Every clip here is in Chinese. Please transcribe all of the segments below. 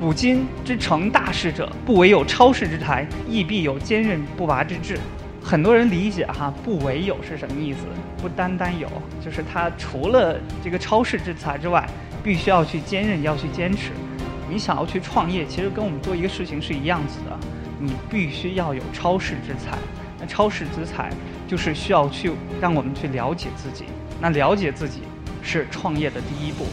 古今之成大事者，不惟有超世之才，亦必有坚韧不拔之志。很多人理解哈，不惟有是什么意思？不单单有，就是他除了这个超世之才之外，必须要去坚韧，要去坚持。你想要去创业，其实跟我们做一个事情是一样子的，你必须要有超世之才。那超世之才就是需要去让我们去了解自己。那了解自己是创业的第一步。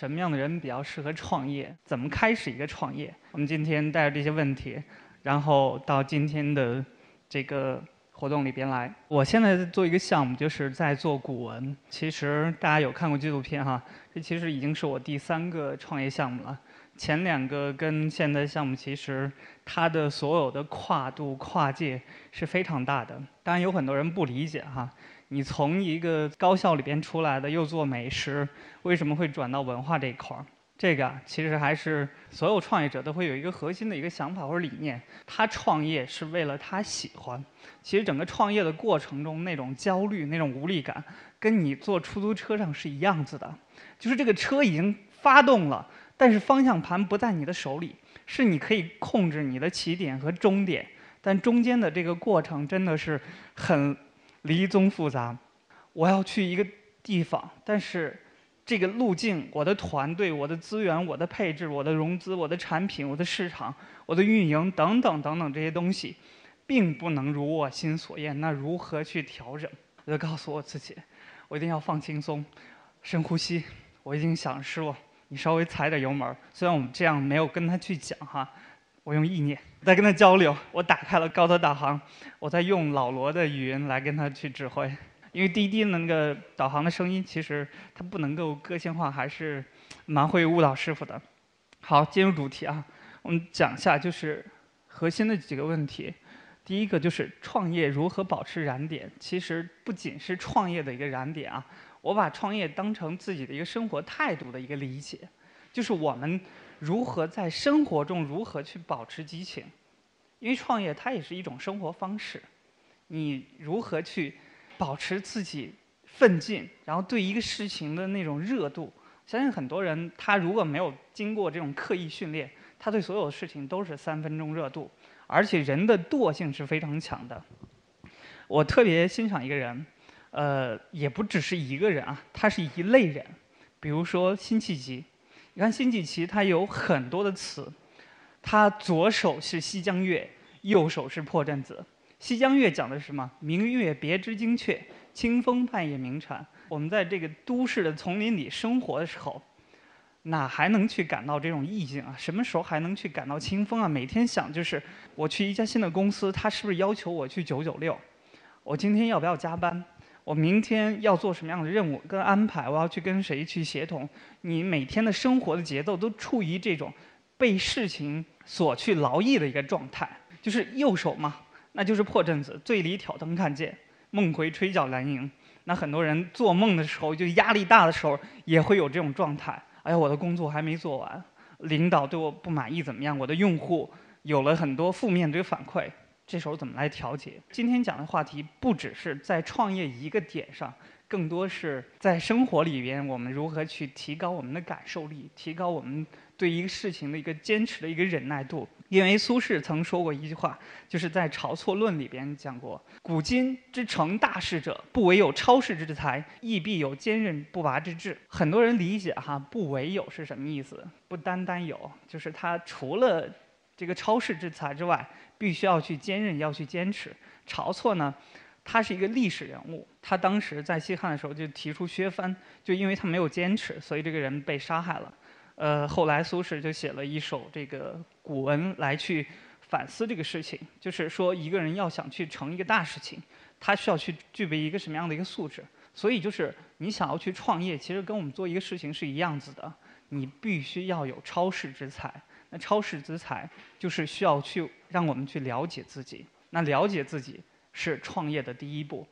什么样的人比较适合创业？怎么开始一个创业？我们今天带着这些问题，然后到今天的这个活动里边来。我现在在做一个项目，就是在做古文。其实大家有看过纪录片哈，这其实已经是我第三个创业项目了。前两个跟现在项目其实它的所有的跨度跨界是非常大的。当然有很多人不理解哈。你从一个高校里边出来的，又做美食，为什么会转到文化这一块儿？这个，其实还是所有创业者都会有一个核心的一个想法或者理念。他创业是为了他喜欢。其实整个创业的过程中，那种焦虑、那种无力感，跟你坐出租车上是一样子的。就是这个车已经发动了，但是方向盘不在你的手里，是你可以控制你的起点和终点，但中间的这个过程真的是很。离宗复杂，我要去一个地方，但是这个路径、我的团队、我的资源、我的配置、我的融资、我的产品、我的市场、我的运营等等等等这些东西，并不能如我心所愿。那如何去调整？我就告诉我自己，我一定要放轻松，深呼吸。我已经想说，你稍微踩点油门。虽然我们这样没有跟他去讲哈。我用意念在跟他交流，我打开了高德导航，我在用老罗的语音来跟他去指挥。因为滴滴那个导航的声音，其实它不能够个性化，还是蛮会误导师傅的。好，进入主题啊，我们讲一下就是核心的几个问题。第一个就是创业如何保持燃点。其实不仅是创业的一个燃点啊，我把创业当成自己的一个生活态度的一个理解，就是我们。如何在生活中如何去保持激情？因为创业它也是一种生活方式。你如何去保持自己奋进，然后对一个事情的那种热度？相信很多人他如果没有经过这种刻意训练，他对所有的事情都是三分钟热度。而且人的惰性是非常强的。我特别欣赏一个人，呃，也不只是一个人啊，他是一类人。比如说辛弃疾。你看辛弃疾，他有很多的词，他左手是西江月，右手是破阵子。西江月讲的是什么？明月别枝惊鹊，清风半夜鸣蝉。我们在这个都市的丛林里生活的时候，哪还能去感到这种意境啊？什么时候还能去感到清风啊？每天想就是我去一家新的公司，他是不是要求我去九九六？我今天要不要加班？我明天要做什么样的任务跟安排？我要去跟谁去协同？你每天的生活的节奏都处于这种被事情所去劳役的一个状态。就是右手嘛，那就是破阵子，醉里挑灯看剑，梦回吹角难迎。那很多人做梦的时候，就压力大的时候，也会有这种状态。哎呀，我的工作还没做完，领导对我不满意，怎么样？我的用户有了很多负面的反馈。这时候怎么来调节？今天讲的话题不只是在创业一个点上，更多是在生活里边，我们如何去提高我们的感受力，提高我们对一个事情的一个坚持的一个忍耐度。因为苏轼曾说过一句话，就是在《晁错论》里边讲过：“古今之成大事者，不惟有超世之才，亦必有坚韧不拔之志。”很多人理解哈，“不惟有”是什么意思？不单单有，就是他除了这个超世之才之外。必须要去坚韧，要去坚持。晁错呢，他是一个历史人物，他当时在西汉的时候就提出削藩，就因为他没有坚持，所以这个人被杀害了。呃，后来苏轼就写了一首这个古文来去反思这个事情，就是说一个人要想去成一个大事情，他需要去具备一个什么样的一个素质？所以就是你想要去创业，其实跟我们做一个事情是一样子的，你必须要有超世之才。那超世之才就是需要去让我们去了解自己，那了解自己是创业的第一步。